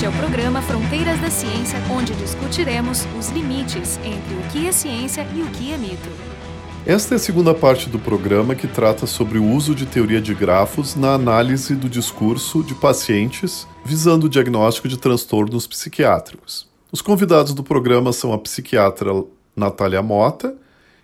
Este é o programa Fronteiras da Ciência, onde discutiremos os limites entre o que é ciência e o que é mito. Esta é a segunda parte do programa que trata sobre o uso de teoria de grafos na análise do discurso de pacientes visando o diagnóstico de transtornos psiquiátricos. Os convidados do programa são a psiquiatra Natália Mota,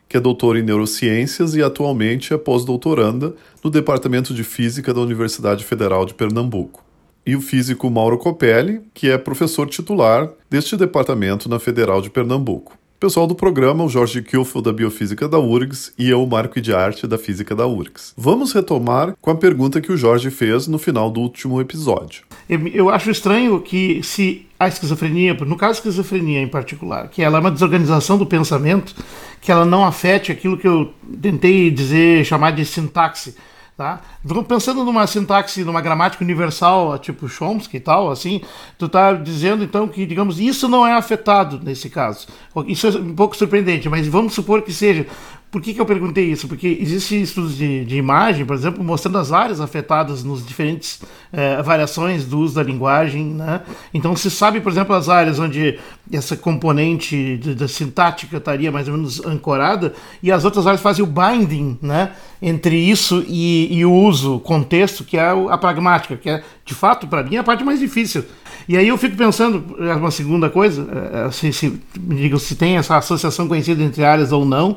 que é doutora em neurociências e atualmente é pós-doutoranda no Departamento de Física da Universidade Federal de Pernambuco e o físico Mauro Copelli, que é professor titular deste departamento na Federal de Pernambuco. Pessoal do programa, o Jorge Kilfel da Biofísica da URGS e eu, Marco de Arte da Física da URGS. Vamos retomar com a pergunta que o Jorge fez no final do último episódio. Eu acho estranho que se a esquizofrenia, no caso a esquizofrenia em particular, que ela é uma desorganização do pensamento, que ela não afete aquilo que eu tentei dizer, chamar de sintaxe, Tá? Pensando numa sintaxe, numa gramática universal, tipo Chomsky e tal, assim, tu tá dizendo então que, digamos, isso não é afetado nesse caso. Isso é um pouco surpreendente, mas vamos supor que seja. Por que, que eu perguntei isso? Porque existem estudos de, de, imagem, por exemplo, mostrando as áreas afetadas nos diferentes eh, variações do uso da linguagem. Né? Então se sabe, por exemplo, as áreas onde essa componente da sintática estaria mais ou menos ancorada e as outras áreas fazem o binding né? entre isso e, e o uso, contexto, que é a pragmática, que é, de fato, para mim, a parte mais difícil. E aí eu fico pensando, é uma segunda coisa, eh, se, se, digam se tem essa associação conhecida entre áreas ou não,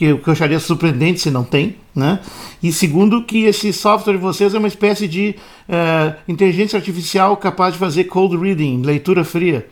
que, eu acharia surpreendente se não tem, né? E segundo, que esse software de vocês é uma espécie de uh, inteligência artificial capaz de fazer cold reading, leitura fria.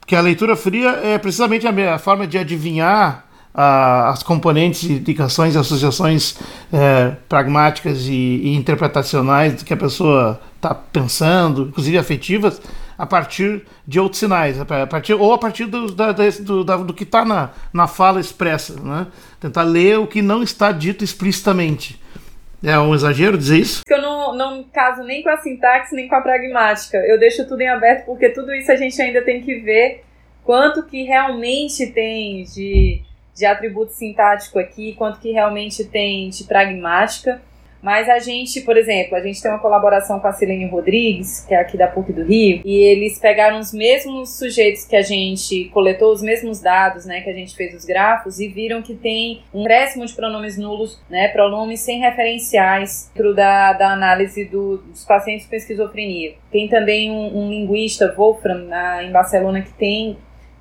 Porque a leitura fria é precisamente a, a forma de adivinhar uh, as componentes, indicações e associações uh, pragmáticas e, e interpretacionais do que a pessoa está pensando, inclusive afetivas, a partir de outros sinais, a partir, ou a partir do, da, do, da, do que está na, na fala expressa. Né? Tentar ler o que não está dito explicitamente. É um exagero dizer isso? Eu não, não caso nem com a sintaxe nem com a pragmática. Eu deixo tudo em aberto porque tudo isso a gente ainda tem que ver quanto que realmente tem de, de atributo sintático aqui, quanto que realmente tem de pragmática. Mas a gente, por exemplo, a gente tem uma colaboração com a Silene Rodrigues, que é aqui da PUC do Rio, e eles pegaram os mesmos sujeitos que a gente coletou, os mesmos dados, né, que a gente fez os grafos, e viram que tem um crescimento de pronomes nulos, né, pronomes sem referenciais dentro da, da análise do, dos pacientes com esquizofrenia. Tem também um, um linguista, Wolfram, na, em Barcelona, que tem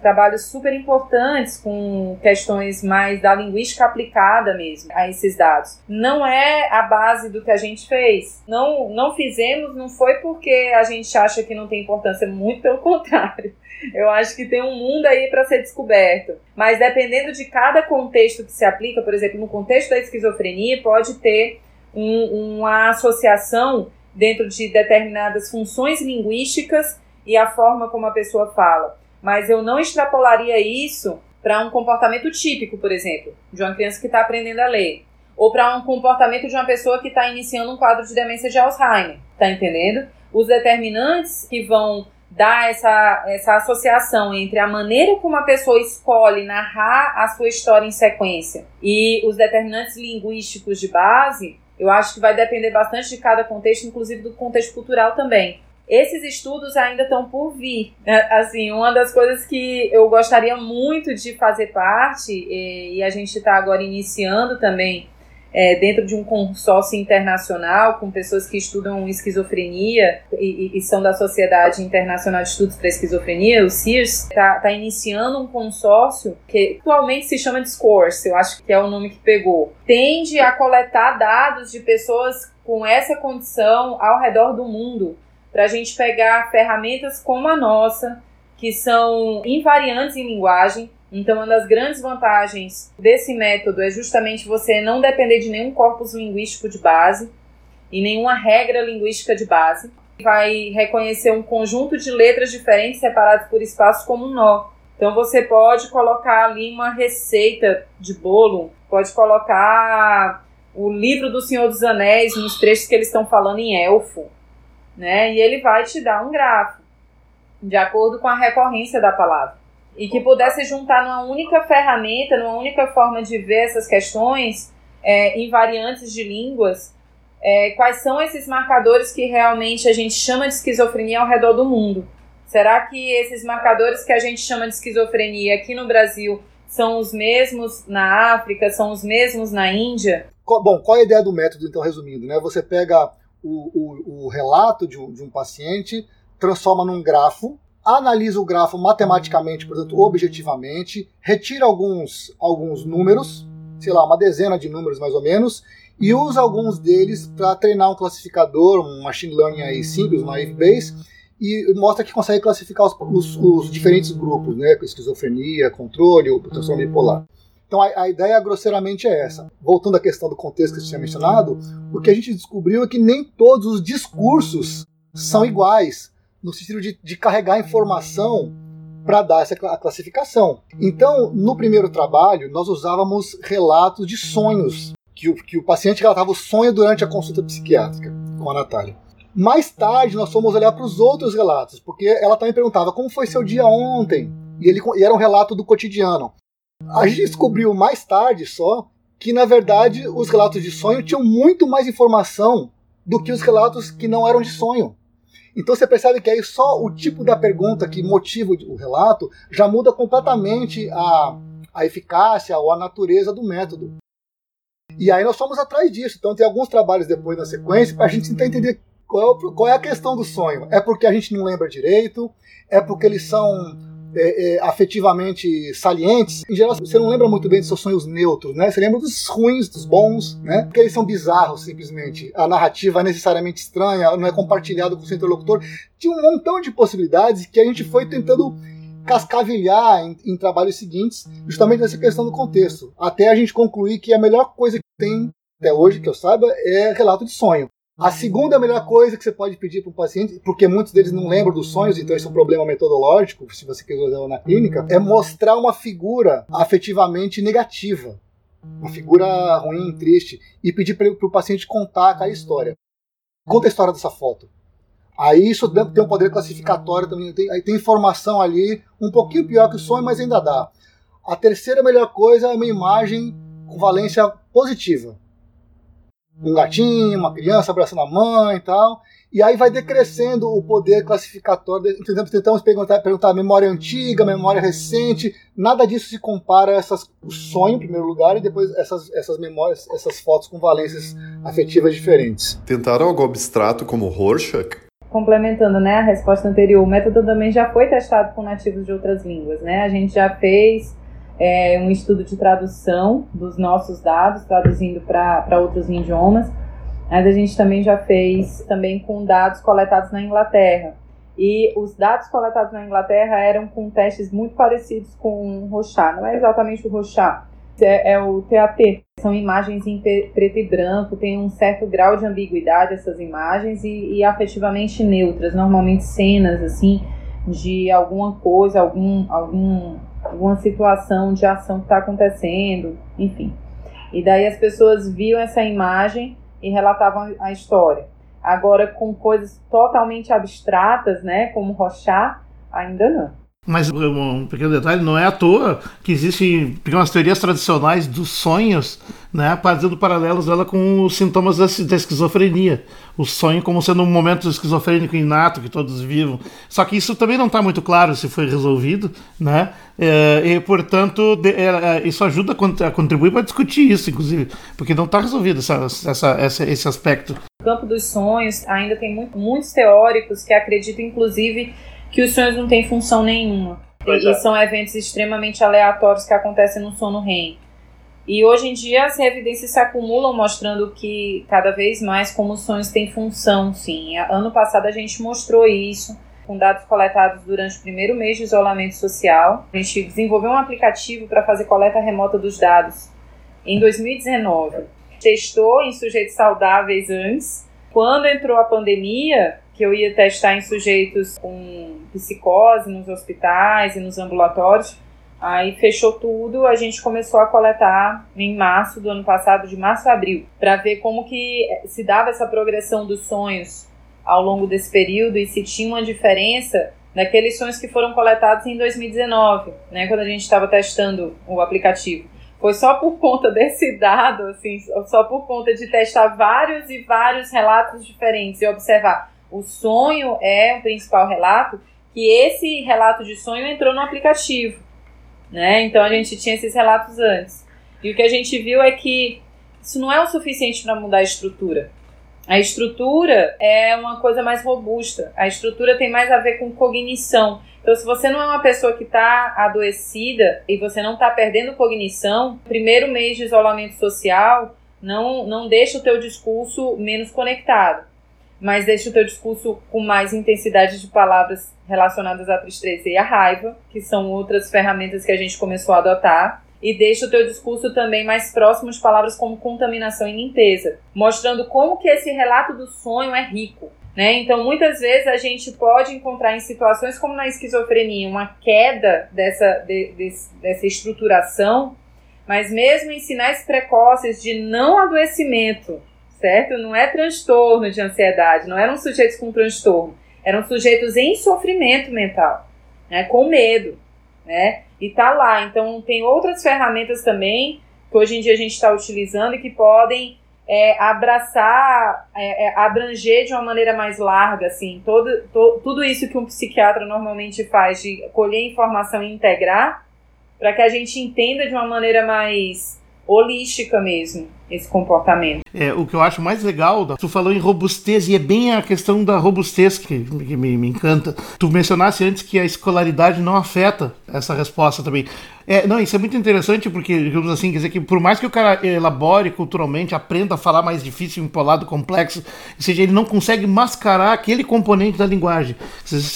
trabalhos super importantes com questões mais da linguística aplicada mesmo a esses dados. Não é a base do que a gente fez. Não, não fizemos, não foi porque a gente acha que não tem importância, muito pelo contrário. Eu acho que tem um mundo aí para ser descoberto. Mas dependendo de cada contexto que se aplica, por exemplo, no contexto da esquizofrenia, pode ter um, uma associação dentro de determinadas funções linguísticas e a forma como a pessoa fala mas eu não extrapolaria isso para um comportamento típico, por exemplo, de uma criança que está aprendendo a ler, ou para um comportamento de uma pessoa que está iniciando um quadro de demência de Alzheimer, tá entendendo? Os determinantes que vão dar essa, essa associação entre a maneira como a pessoa escolhe narrar a sua história em sequência e os determinantes linguísticos de base, eu acho que vai depender bastante de cada contexto, inclusive do contexto cultural também. Esses estudos ainda estão por vir. É, assim, uma das coisas que eu gostaria muito de fazer parte, e, a gente está agora iniciando também é, dentro de um consórcio internacional com pessoas que estudam esquizofrenia e, e são da Sociedade Internacional de Estudos para Esquizofrenia, o CIRS, está tá iniciando um consórcio que atualmente se chama Discourse, eu acho que é o nome que pegou. Tende a coletar dados de pessoas com essa condição ao redor do mundo para a gente pegar ferramentas como a nossa, que são invariantes em linguagem. Então, uma das grandes vantagens desse método é justamente você não depender de nenhum corpus linguístico de base e nenhuma regra linguística de base. Vai reconhecer um conjunto de letras diferentes separadas por espaços como um nó. Então, você pode colocar ali uma receita de bolo, pode colocar o livro do Senhor dos Anéis nos trechos que eles estão falando em elfo né? E ele vai te dar um grafo de acordo com a recorrência da palavra. E que pudesse juntar numa única ferramenta, numa única forma de ver essas questões é, em variantes de línguas, é, quais são esses marcadores que realmente a gente chama de esquizofrenia ao redor do mundo. Será que esses marcadores que a gente chama de esquizofrenia aqui no Brasil são os mesmos na África, são os mesmos na Índia? Bom, qual é a ideia do método, então, resumindo? Né? Você pega o, o, o relato de um, de um paciente, transforma num grafo, analisa o grafo matematicamente, portanto, objetivamente, retira alguns, alguns números, sei lá, uma dezena de números mais ou menos, e usa alguns deles para treinar um classificador, um machine learning aí simples, uma Base, e mostra que consegue classificar os, os, os diferentes grupos, né, esquizofrenia, controle, transtorno bipolar. Então a, a, ideia grosseiramente é essa. Voltando à questão do contexto que você tinha mencionado, o que a gente descobriu é que nem todos os discursos são iguais, no sentido de, de carregar informação para dar essa classificação. Então, no primeiro trabalho, nós usávamos relatos de sonhos, que o, que o paciente relatava o sonho durante a consulta psiquiátrica com a Natália. Mais tarde, nós fomos olhar para os outros relatos, porque ela também perguntava como foi seu dia ontem, e, ele, e era um relato do cotidiano. A gente descobriu mais tarde só que, na verdade, os relatos de sonho tinham muito mais informação do que os relatos que não eram de sonho. Então você percebe que aí só o tipo da pergunta que motiva o relato já muda completamente a, a eficácia ou a natureza do método. E aí nós fomos atrás disso. Então tem alguns trabalhos depois na sequência para a gente tentar entender qual é, qual é a questão do sonho. É porque a gente não lembra direito? É porque eles são é, é, afetivamente salientes, em geral você não lembra muito bem dos seus sonhos neutros, né? Você lembra dos ruins, dos bons, né? Porque eles são bizarros, simplesmente. A narrativa é necessariamente estranha, não é compartilhado com o seu interlocutor. Tinha um montão de possibilidades que a gente foi tentando cascavilhar em, em trabalhos seguintes, justamente nessa questão do contexto. Até a gente concluir que a melhor coisa que tem até hoje, que eu saiba, é relato de sonho. A segunda melhor coisa que você pode pedir para um paciente, porque muitos deles não lembram dos sonhos, então isso é um problema metodológico, se você quiser usar na clínica, é mostrar uma figura afetivamente negativa. Uma figura ruim, triste, e pedir para o paciente contar aquela história. Conta a história dessa foto. Aí isso tem um poder classificatório também, tem, aí tem informação ali, um pouquinho pior que o sonho, mas ainda dá. A terceira melhor coisa é uma imagem com valência positiva um gatinho, uma criança abraçando a mãe e tal. E aí vai decrescendo o poder classificatório. Tentamos, tentamos perguntar, perguntar memória antiga, memória recente. Nada disso se compara a essas, o sonho, em primeiro lugar, e depois essas, essas memórias, essas fotos com valências afetivas diferentes. Tentaram algo abstrato como Rorschach? Complementando né, a resposta anterior, o método também já foi testado com nativos de outras línguas. Né? A gente já fez é, um estudo de tradução dos nossos dados, traduzindo para outros idiomas, mas a gente também já fez também com dados coletados na Inglaterra. E os dados coletados na Inglaterra eram com testes muito parecidos com o Rochat. Não é exatamente o Rochat, é, é o TAT. São imagens em preto e branco, tem um certo grau de ambiguidade essas imagens e, e afetivamente neutras. Normalmente cenas assim de alguma coisa, algum, algum alguma situação de ação que está acontecendo, enfim. E daí as pessoas viam essa imagem e relatavam a história. Agora, com coisas totalmente abstratas, né, como Rochat, ainda não. Mas um pequeno detalhe, não é à toa que existem pequenas teorias tradicionais dos sonhos, né, fazendo paralelos dela com os sintomas da, da, esquizofrenia. O sonho como sendo um momento esquizofrênico inato que todos vivam. Só que isso também não está muito claro se foi resolvido, né? É, e, portanto, de, é, é isso ajuda a, contribuir para discutir isso, inclusive, porque não está resolvido essa, essa, essa, esse aspecto. No campo dos sonhos, ainda tem muito, muitos teóricos que acreditam, inclusive, que os sonhos não têm função nenhuma. E, é. são eventos extremamente aleatórios que acontecem no sono REM. E hoje em dia as evidências se acumulam mostrando que cada vez mais como os sonhos têm função, sim. Ano passado a gente mostrou isso com dados coletados durante o primeiro mês de isolamento social. A gente desenvolveu um aplicativo para fazer coleta remota dos dados em 2019. Testou em sujeitos saudáveis antes. Quando entrou a pandemia, que eu ia testar em sujeitos com psicose nos hospitais e nos ambulatórios. Aí fechou tudo, a gente começou a coletar em março do ano passado, de março a abril, para ver como que se dava essa progressão dos sonhos ao longo desse período e se tinha uma diferença naqueles sonhos que foram coletados em 2019, né, quando a gente estava testando o aplicativo. Foi só por conta desse dado, assim, só por conta de testar vários e vários relatos diferentes e observar o sonho é o principal relato, que esse relato de sonho entrou no aplicativo, né? Então a gente tinha esses relatos antes. E o que a gente viu é que isso não é o suficiente para mudar a estrutura. A estrutura é uma coisa mais robusta. A estrutura tem mais a ver com cognição. Então, se você não é uma pessoa que está adoecida e você não está perdendo cognição, primeiro mês de isolamento social não, não deixa o teu discurso menos conectado, mas deixa o teu discurso com mais intensidade de palavras relacionadas à tristeza e à raiva, que são outras ferramentas que a gente começou a adotar e deixa o teu discurso também mais próximo de palavras como contaminação e limpeza, mostrando como que esse relato do sonho é rico. Né? Então, muitas vezes a gente pode encontrar em situações como na esquizofrenia uma queda dessa, de, de, dessa estruturação, mas mesmo em sinais precoces de não adoecimento, certo? Não é transtorno de ansiedade, não eram sujeitos com transtorno, eram sujeitos em sofrimento mental, né? com medo, né? E tá lá. Então tem outras ferramentas também que hoje em dia a gente está utilizando e que podem é, abraçar, é, é, abranger de uma maneira mais larga, assim, todo, to, tudo isso que um psiquiatra normalmente faz de colher informação e integrar, para que a gente entenda de uma maneira mais holística mesmo esse comportamento. É, o que eu acho mais legal, tu falou em robustez, e é bem a questão da robustez que, que me, me, encanta. Tu mencionasse antes que a escolaridade não afeta essa resposta também. É, não, isso é muito interessante porque, digamos assim, quer dizer que por mais que o cara elabore culturalmente, aprenda a falar mais difícil, empolado, complexo, ou seja, ele não consegue mascarar aquele componente da linguagem.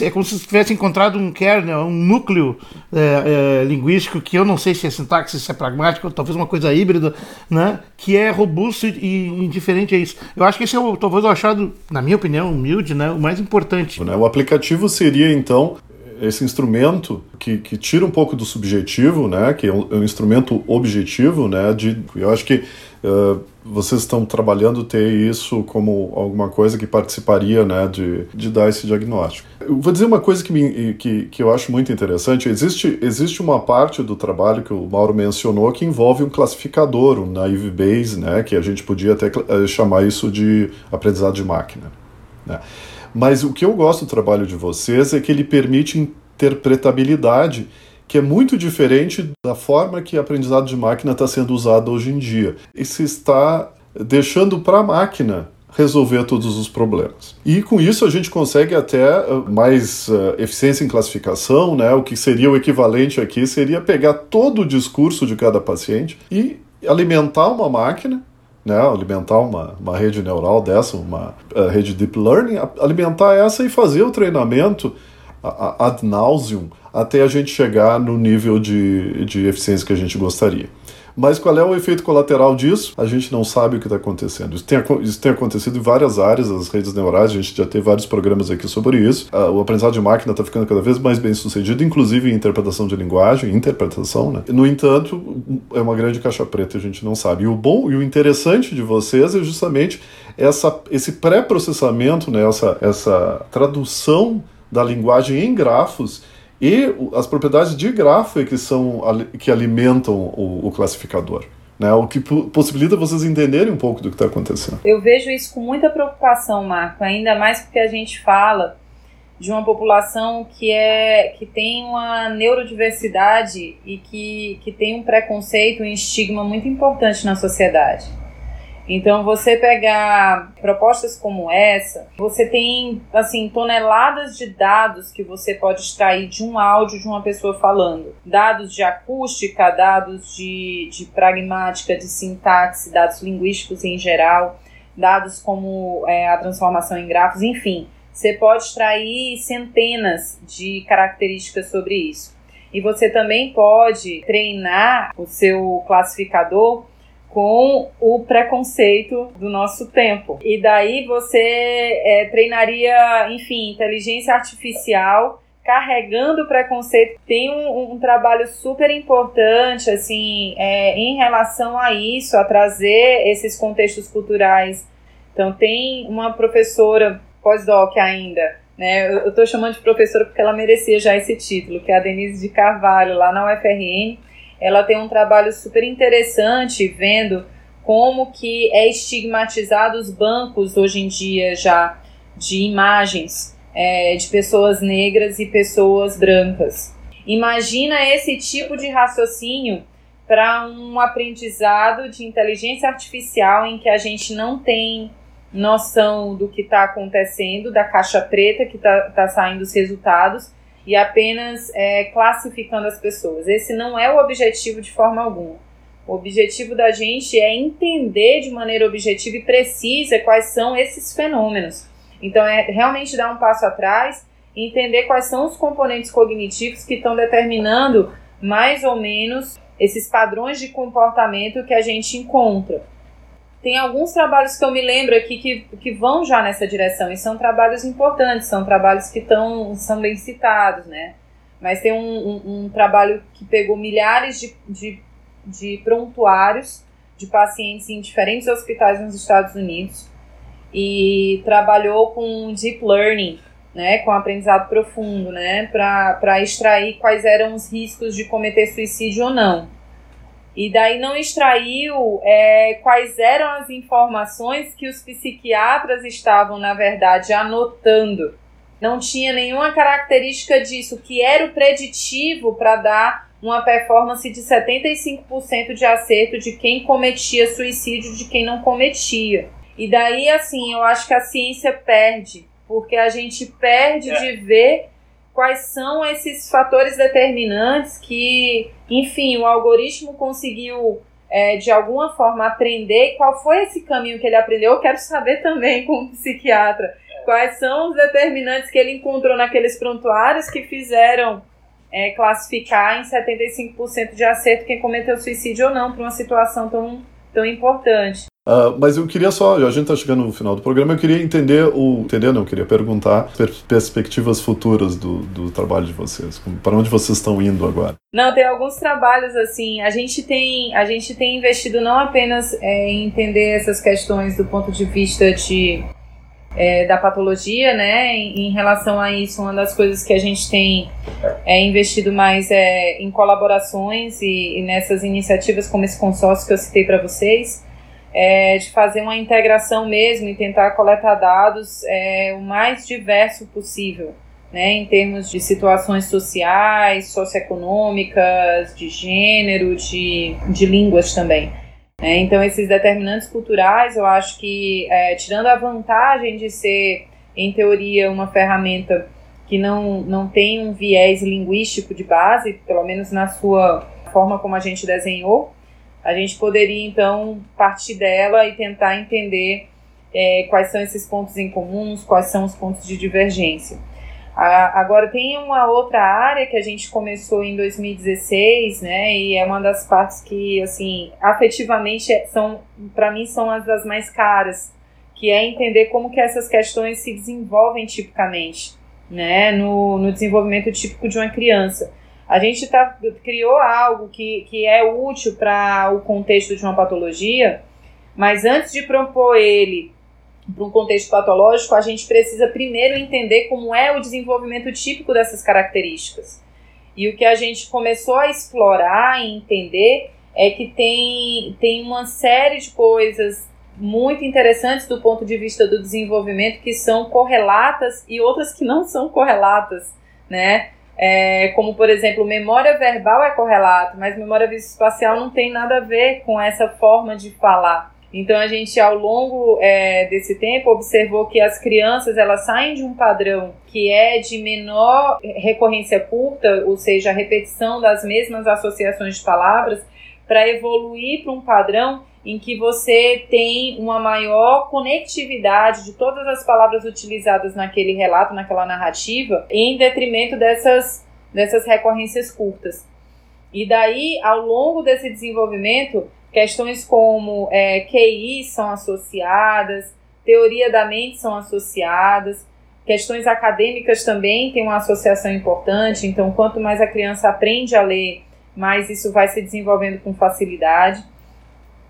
É como se tivesse encontrado um kernel, um núcleo é, é, linguístico que eu não sei se é sintaxe, se é pragmático, talvez uma coisa híbrida, né? Que é robusto e indiferente a isso. Eu acho que esse é o, talvez o achado, na minha opinião, humilde, né? O mais importante. O aplicativo seria, então, esse instrumento que, que tira um pouco do subjetivo, né, que é um, é um instrumento objetivo, né, de, eu acho que uh, vocês estão trabalhando ter isso como alguma coisa que participaria, né, de, de dar esse diagnóstico. Eu vou dizer uma coisa que, me, que, que eu acho muito interessante, existe, existe uma parte do trabalho que o Mauro mencionou que envolve um classificador, um naive Bayes, né, que a gente podia até eh, chamar isso de aprendizado de máquina, né. Mas o que eu gosto do trabalho de vocês é que ele permite interpretabilidade, que é muito diferente da forma que aprendizado de máquina está sendo usado hoje em dia. E se está deixando para a máquina resolver todos os problemas. E com isso a gente consegue até uh, mais uh, eficiência em classificação, né? O que seria o equivalente aqui seria pegar todo o discurso de cada paciente e alimentar uma máquina né, alimentar uma, uma rede neural dessa, uma uh, rede deep learning, alimentar essa e fazer o treinamento ad nauseum até a gente chegar no nível de, de eficiência que a gente gostaria. Mas qual é o efeito colateral disso? A gente não sabe o que está acontecendo. Isso tem, isso tem, acontecido em várias áreas das redes neurais, a gente já teve vários programas aqui sobre isso. Uh, o aprendizado de máquina está ficando cada vez mais bem sucedido, inclusive em interpretação de linguagem, interpretação, né? No entanto, é uma grande caixa preta, a gente não sabe. E o bom e o interessante de vocês é justamente essa, esse pré-processamento, né? essa, essa tradução da linguagem em grafos e as propriedades de grafo que são que alimentam o, o classificador. Né, o que possibilita vocês entenderem um pouco do que está acontecendo. Eu vejo isso com muita preocupação, Marco, ainda mais porque a gente fala de uma população que é que tem uma neurodiversidade e que, que tem um preconceito, um estigma muito importante na sociedade. Então, você pegar propostas como essa, você tem, assim, toneladas de dados que você pode extrair de um áudio de uma pessoa falando. Dados de acústica, dados de, de pragmática, de sintaxe, dados linguísticos em geral, dados como é, a transformação em grafos, enfim. Você pode extrair centenas de características sobre isso. E você também pode treinar o seu classificador com o preconceito do nosso tempo. E daí você é, treinaria, enfim, inteligência artificial carregando o preconceito. Tem um, um trabalho super importante, assim, é, em relação a isso, a trazer esses contextos culturais. Então, tem uma professora pós-doc ainda, né? Eu estou chamando de professora porque ela merecia já esse título, que é a Denise de Carvalho, lá na UFRN ela tem um trabalho super interessante vendo como que é estigmatizado os bancos hoje em dia já de imagens é, de pessoas negras e pessoas brancas. Imagina esse tipo de raciocínio para um aprendizado de inteligência artificial em que a gente não tem noção do que está acontecendo, da caixa preta que está tá saindo os resultados e apenas é, classificando as pessoas. Esse não é o objetivo de forma alguma. O objetivo da gente é entender de maneira objetiva e precisa quais são esses fenômenos. Então, é realmente dar um passo atrás e entender quais são os componentes cognitivos que estão determinando mais ou menos esses padrões de comportamento que a gente encontra. Tem alguns trabalhos que eu me lembro aqui que, que vão já nessa direção, e são trabalhos importantes, são trabalhos que tão, são bem citados, né? Mas tem um, um, um trabalho que pegou milhares de, de, de prontuários de pacientes em diferentes hospitais nos Estados Unidos e trabalhou com deep learning, né, com aprendizado profundo, né, para extrair quais eram os riscos de cometer suicídio ou não. E daí não extraiu é, quais eram as informações que os psiquiatras estavam, na verdade, anotando. Não tinha nenhuma característica disso, que era o preditivo para dar uma performance de 75% de acerto de quem cometia suicídio de quem não cometia. E daí, assim, eu acho que a ciência perde, porque a gente perde é. de ver quais são esses fatores determinantes que, enfim, o algoritmo conseguiu é, de alguma forma aprender e qual foi esse caminho que ele aprendeu. Eu quero saber também, como psiquiatra, quais são os determinantes que ele encontrou naqueles prontuários que fizeram é, classificar em 75% de acerto quem cometeu suicídio ou não para uma situação tão, tão importante. Uh, mas eu queria só, a gente está chegando no final do programa, eu queria entender, o, entender não, eu queria perguntar per, perspectivas futuras do, do trabalho de vocês, para onde vocês estão indo agora? Não, tem alguns trabalhos assim, a gente tem, a gente tem investido não apenas é, em entender essas questões do ponto de vista de é, da patologia, né? Em, em, relação a isso, uma das coisas que a gente tem é, investido mais é em colaborações e, e nessas iniciativas como esse consórcio que eu citei para vocês é, de fazer uma integração mesmo e tentar coletar dados é, o mais diverso possível, né, em termos de situações sociais, socioeconômicas, de gênero, de, de línguas também. É, então, esses determinantes culturais, eu acho que, é, tirando a vantagem de ser, em teoria, uma ferramenta que não, não tem um viés linguístico de base, pelo menos na sua forma como a gente desenhou, a gente poderia então partir dela e tentar entender é, quais são esses pontos em comuns, quais são os pontos de divergência. A, agora tem uma outra área que a gente começou em 2016, né, e é uma das partes que, assim, afetivamente é, são, para mim, são as das mais caras, que é entender como que essas questões se desenvolvem tipicamente, né, no, no desenvolvimento típico de uma criança. A gente tá, criou algo que, que é útil para o contexto de uma patologia, mas antes de propor ele para um contexto patológico, a gente precisa primeiro entender como é o desenvolvimento típico dessas características. E o que a gente começou a explorar e entender é que tem, tem uma série de coisas muito interessantes do ponto de vista do desenvolvimento que são correlatas e outras que não são correlatas, né? É, como, por exemplo, memória verbal é correlato, mas memória espacial não tem nada a ver com essa forma de falar. Então a gente ao longo é, desse tempo observou que as crianças elas saem de um padrão que é de menor recorrência curta, ou seja, a repetição das mesmas associações de palavras, para evoluir para um padrão em que você tem uma maior conectividade de todas as palavras utilizadas naquele relato, naquela narrativa, em detrimento dessas, dessas recorrências curtas. E daí, ao longo desse desenvolvimento, questões como é, QI são associadas, teoria da mente são associadas, questões acadêmicas também têm uma associação importante, então, quanto mais a criança aprende a ler, mais isso vai se desenvolvendo com facilidade.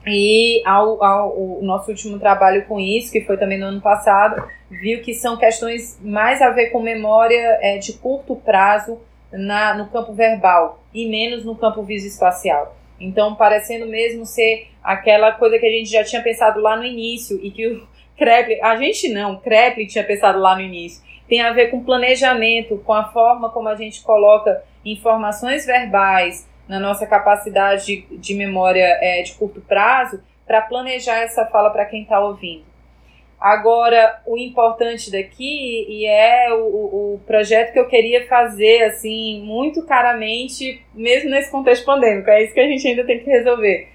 E ao, ao, o nosso último trabalho com isso, que foi também no ano passado, viu que são questões mais a ver com memória é, de curto prazo na, no campo verbal e menos no campo visoespacial. Então, parecendo mesmo ser aquela coisa que a gente já tinha pensado lá no início e que o Kreplin, a gente não, Kreplin tinha pensado lá no início, tem a ver com planejamento, com a forma como a gente coloca informações verbais na nossa capacidade de, memória é, de curto prazo para planejar essa fala para quem está ouvindo. Agora, o importante daqui, e é o, o, projeto que eu queria fazer, assim, muito caramente, mesmo nesse contexto pandêmico, é isso que a gente ainda tem que resolver.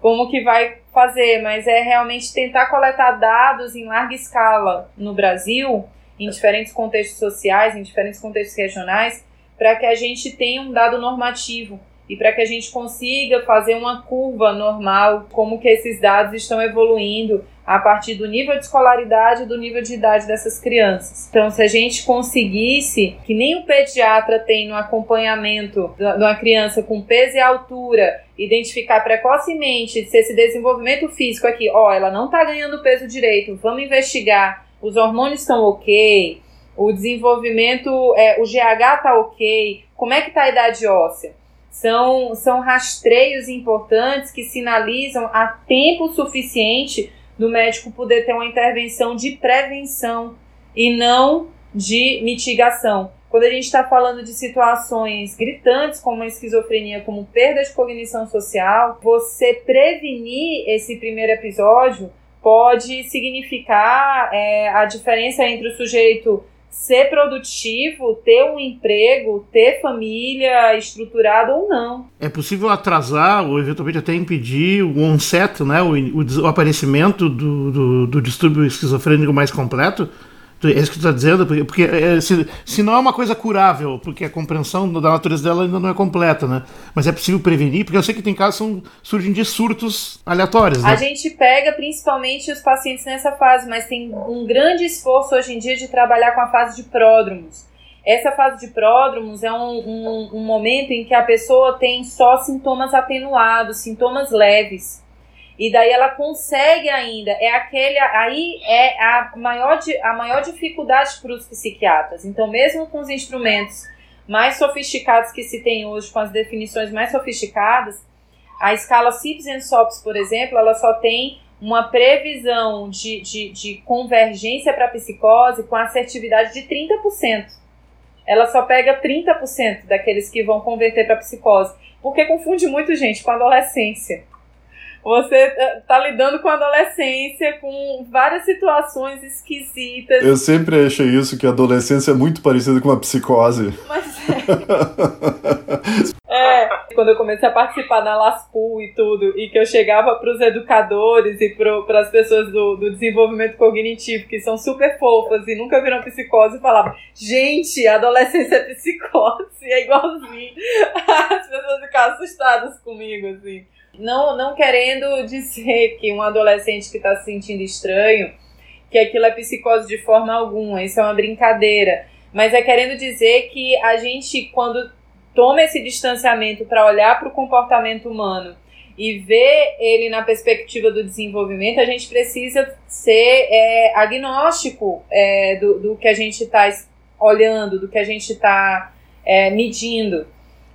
Como que vai fazer, mas é realmente tentar coletar dados em larga escala no Brasil, em diferentes contextos sociais, em diferentes contextos regionais, para que a gente tenha um dado normativo e para que a gente consiga fazer uma curva normal, como que esses dados estão evoluindo a partir do nível de escolaridade e do nível de idade dessas crianças. Então, se a gente conseguisse, que nem o pediatra tem no acompanhamento de uma criança com peso e altura, identificar precocemente se esse desenvolvimento físico aqui, ó, ela não está ganhando peso direito, vamos investigar, os hormônios estão ok, o desenvolvimento, é, o GH está ok, como é que está a idade óssea? São, são rastreios importantes que sinalizam a tempo suficiente do médico poder ter uma intervenção de prevenção e não de mitigação. Quando a gente está falando de situações gritantes, como a esquizofrenia, como perda de cognição social, você prevenir esse primeiro episódio pode significar é, a diferença entre o sujeito ser produtivo, ter um emprego, ter família estruturada ou não. É possível atrasar ou eventualmente até impedir o onset, né, o, o, o aparecimento do, do, do distúrbio esquizofrênico mais completo? É isso que tu está dizendo? Porque, porque é, se, se, não é uma coisa curável, porque a compreensão da natureza dela ainda não é completa, né? Mas é possível prevenir, porque eu sei que tem casos que surgem de surtos aleatórios. Né? A gente pega principalmente os pacientes nessa fase, mas tem um grande esforço hoje em dia de trabalhar com a fase de pródromos. Essa fase de pródromos é um, um, um momento em que a pessoa tem só sintomas atenuados, sintomas leves e daí ela consegue ainda. É aquele. Aí é a maior, a maior dificuldade para os psiquiatras. Então, mesmo com os instrumentos mais sofisticados que se tem hoje, com as definições mais sofisticadas, a escala SIPS and SOPS, por exemplo, ela só tem uma previsão de, de, de convergência para psicose com assertividade de 30%. Ela só pega 30% daqueles que vão converter para psicose. Porque confunde muito gente com adolescência. Você eh, tá lidando com a adolescência, com várias situações esquisitas. Eu sempre achei isso, que a adolescência é muito parecida com uma psicose. Mas é. é. Quando eu comecei a participar da LASPU e tudo, e que eu chegava para os educadores e para as pessoas do, do desenvolvimento cognitivo, que são super fofas e nunca viram psicose, e falava: gente, a adolescência é psicose, é igualzinho. As pessoas ficavam assustadas comigo, assim. Não, não querendo dizer que um adolescente que está se sentindo estranho, que aquilo é psicose de forma alguma, isso é uma brincadeira. Mas é querendo dizer que a gente, quando toma esse distanciamento para olhar para o comportamento humano e ver ele na perspectiva do desenvolvimento, a gente precisa ser é, agnóstico é, do, do que a gente está olhando, do que a gente está é, medindo.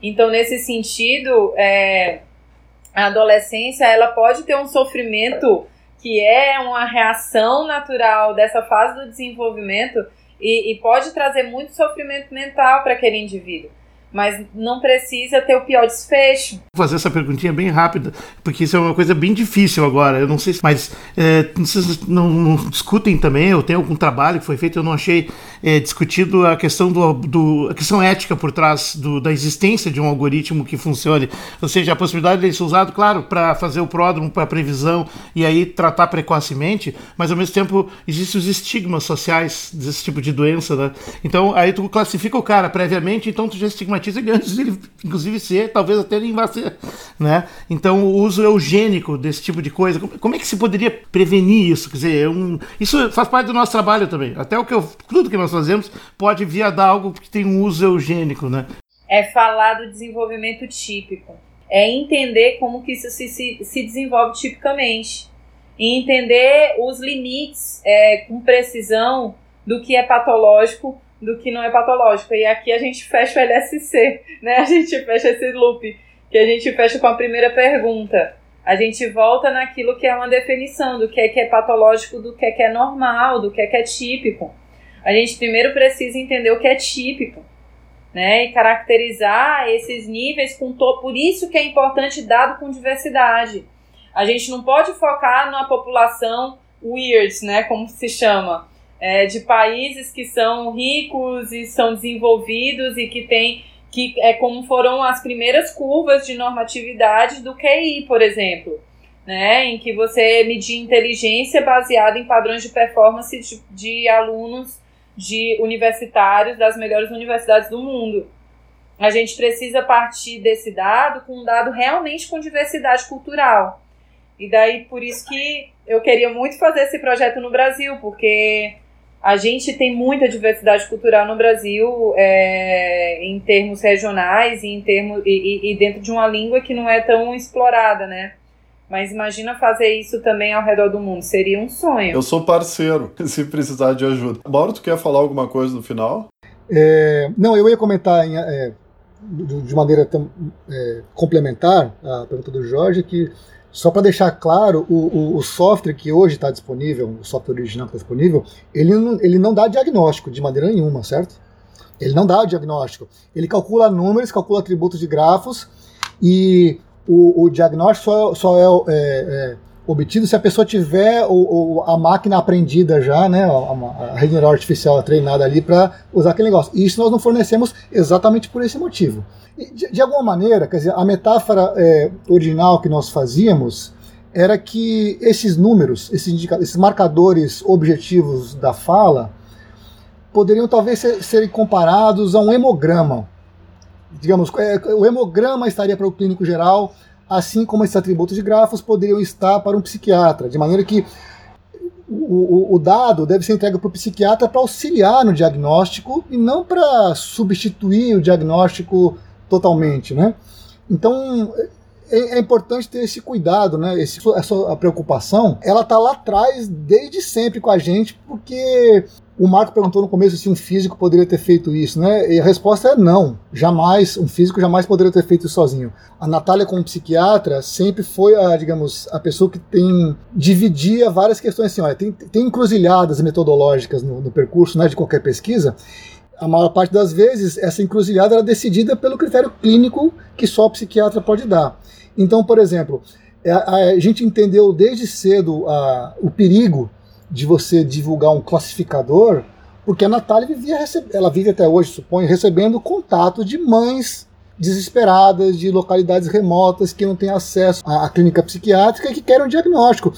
Então, nesse sentido, é, a adolescência ela pode ter um sofrimento que é uma reação natural dessa fase do desenvolvimento e, e pode trazer muito sofrimento mental para aquele indivíduo mas não precisa ter o pior desfecho. Vou fazer essa perguntinha bem rápida, porque isso é uma coisa bem difícil agora. Eu não sei se, mas é, vocês não, não, discutem também, eu tenho algum trabalho que foi feito, eu não achei é, discutido a questão do, do, a questão ética por trás do, da existência de um algoritmo que funcione. Ou seja, a possibilidade de ser usado, claro, para fazer o pródromo, para previsão e aí tratar precocemente, mas ao mesmo tempo existem os estigmas sociais desse tipo de doença, né? Então aí tu classifica o cara previamente, então tu já estigmatiza e antes dele, inclusive, ser, talvez até nem vá ser, né? Então, o uso eugênico desse tipo de coisa, como é que se poderia prevenir isso? Quer dizer, é um, isso faz parte do nosso trabalho também. Até o que eu, tudo que nós fazemos pode vir a dar algo que tem um uso eugênico, né? É falar do desenvolvimento típico. É entender como que isso se, se, se desenvolve tipicamente. E entender os limites é, com precisão do que é patológico do que não é patológico. E aqui a gente fecha o LSC, né? A gente fecha esse loop, que a gente fecha com a primeira pergunta. a gente volta naquilo que é uma definição do que é que é patológico, do que é que é normal, do que é que é típico. A gente primeiro precisa entender o que é típico, né? E caracterizar esses níveis com to... por isso que é importante dado com diversidade. A gente não pode focar na população weird, né, como se chama, é, de países que são ricos e são desenvolvidos e que têm que é como foram as primeiras curvas de normatividade do QI, por exemplo, né, em que você media inteligência baseada em padrões de performance de, de alunos de universitários das melhores universidades do mundo. A gente precisa partir desse dado com um dado realmente com diversidade cultural. E daí por isso que eu queria muito fazer esse projeto no Brasil, porque a gente tem muita diversidade cultural no Brasil é, em termos regionais e, em termos, e, e, dentro de uma língua que não é tão explorada, né? Mas imagina fazer isso também ao redor do mundo, seria um sonho. Eu sou parceiro, se precisar de ajuda. Mauro, tu quer falar alguma coisa no final? É, não, eu ia comentar em, é, de maneira é, complementar a pergunta do Jorge que só para deixar claro, o, o, o, software que hoje está disponível, o software original que está disponível, ele não, ele não dá diagnóstico de maneira nenhuma, certo? Ele não dá o diagnóstico. Ele calcula números, calcula atributos de grafos e o, o diagnóstico só, só é, é, é, obtido se a pessoa tiver o, a máquina aprendida já, né, a, a neural artificial treinada ali para usar aquele negócio. E isso nós não fornecemos exatamente por esse motivo. De, de, alguma maneira, quer dizer, a metáfora é, original que nós fazíamos era que esses números, esses, esses marcadores objetivos da fala, poderiam talvez ser, serem comparados a um hemograma. Digamos, é, o hemograma estaria para o clínico geral, assim como esses atributos de grafos poderiam estar para um psiquiatra, de maneira que o, o, o dado deve ser entregue para o psiquiatra para auxiliar no diagnóstico e não para substituir o diagnóstico totalmente, né? Então é, é, importante ter esse cuidado, né? Esse, essa preocupação, ela tá lá atrás desde sempre com a gente, porque o Marco perguntou no começo se um físico poderia ter feito isso, né? E a resposta é não. Jamais, um físico jamais poderia ter feito isso sozinho. A Natália, como psiquiatra, sempre foi a, digamos, a pessoa que tem dividia várias questões assim, olha, tem, tem encruzilhadas metodológicas no, no percurso, né, de qualquer pesquisa a maior parte das vezes, essa encruzilhada era decidida pelo critério clínico que só o psiquiatra pode dar. Então, por exemplo, é, a, gente entendeu desde cedo a, o perigo de você divulgar um classificador, porque a Natália vivia, ela vive até hoje, suponho, recebendo contato de mães desesperadas, de localidades remotas que não têm acesso à, clínica psiquiátrica e que querem um diagnóstico.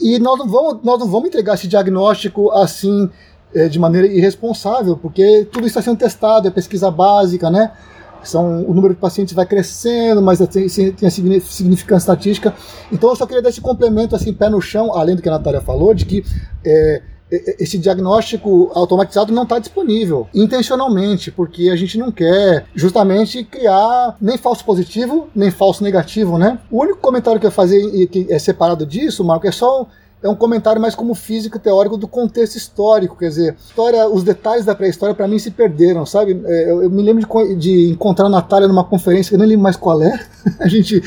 E nós não vamos, nós não vamos entregar esse diagnóstico assim é, de maneira irresponsável, porque tudo está sendo testado, é pesquisa básica, né? São, o número de pacientes vai crescendo, mas tem, tem a significância estatística. Então eu só queria dar esse complemento, assim, pé no chão, além do que a Natália falou, de que é, esse diagnóstico automatizado não está disponível intencionalmente, porque a gente não quer justamente criar nem falso positivo, nem falso negativo, né? O único comentário que eu fazer que é separado disso, Marco, é só é um comentário mais como físico teórico do contexto histórico, quer dizer, história, os detalhes da pré-história para mim se perderam, sabe? É, eu, eu me lembro de, de, encontrar a Natália numa conferência, eu nem lembro mais qual é, a gente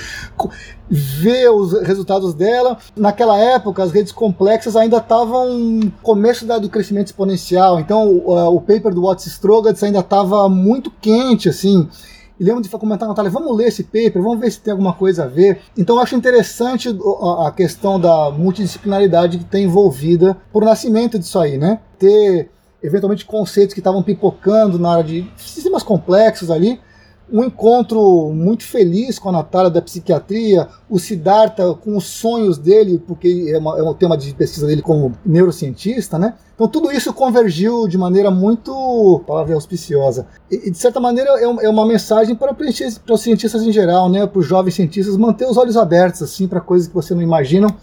vê os resultados dela. Naquela época, as redes complexas ainda estavam começo do crescimento exponencial, então o, o paper do Watts Strogatz ainda estava muito quente, assim, e lembro de comentar, Natália, vamos ler esse paper, vamos ver se tem alguma coisa a ver. Então eu acho interessante a questão da multidisciplinaridade que tem envolvida por nascimento disso aí, né? Ter eventualmente conceitos que estavam pipocando na área de sistemas complexos ali, um encontro muito feliz com a Natália da psiquiatria, o Siddhartha com os sonhos dele, porque é, uma, é um tema de pesquisa dele como neurocientista, né? Então tudo isso convergiu de maneira muito, palavra auspiciosa, e, de certa maneira é, é uma mensagem para, para os cientistas em geral, né? Para os jovens cientistas manter os olhos abertos assim para coisas que você não imagina.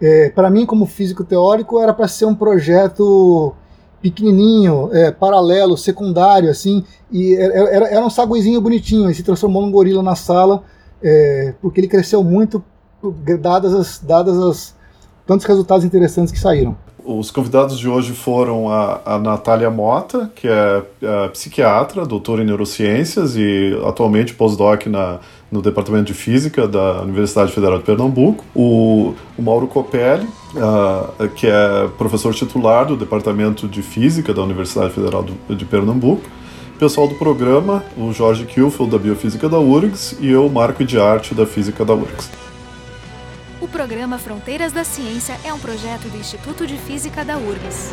É, para mim, como físico teórico, era para ser um projeto pequenininho, é, paralelo, secundário, assim, e era, era um saguizinho bonitinho, e se transformou num gorila na sala, é, porque ele cresceu muito, dadas as, dadas as tantos resultados interessantes que saíram. Os convidados de hoje foram a, a Natália Mota, que é, é psiquiatra, doutora em neurociências e atualmente pós-doc na, no Departamento de Física da Universidade Federal de Pernambuco. O, o Mauro Copelli, uh, que é professor titular do Departamento de Física da Universidade Federal do, de Pernambuco. Pessoal do programa, o Jorge Kilfeld, da Biofísica da URGS, e eu, Marco de Arte, da Física da URGS. O programa Fronteiras da Ciência é um projeto do Instituto de Física da URGS.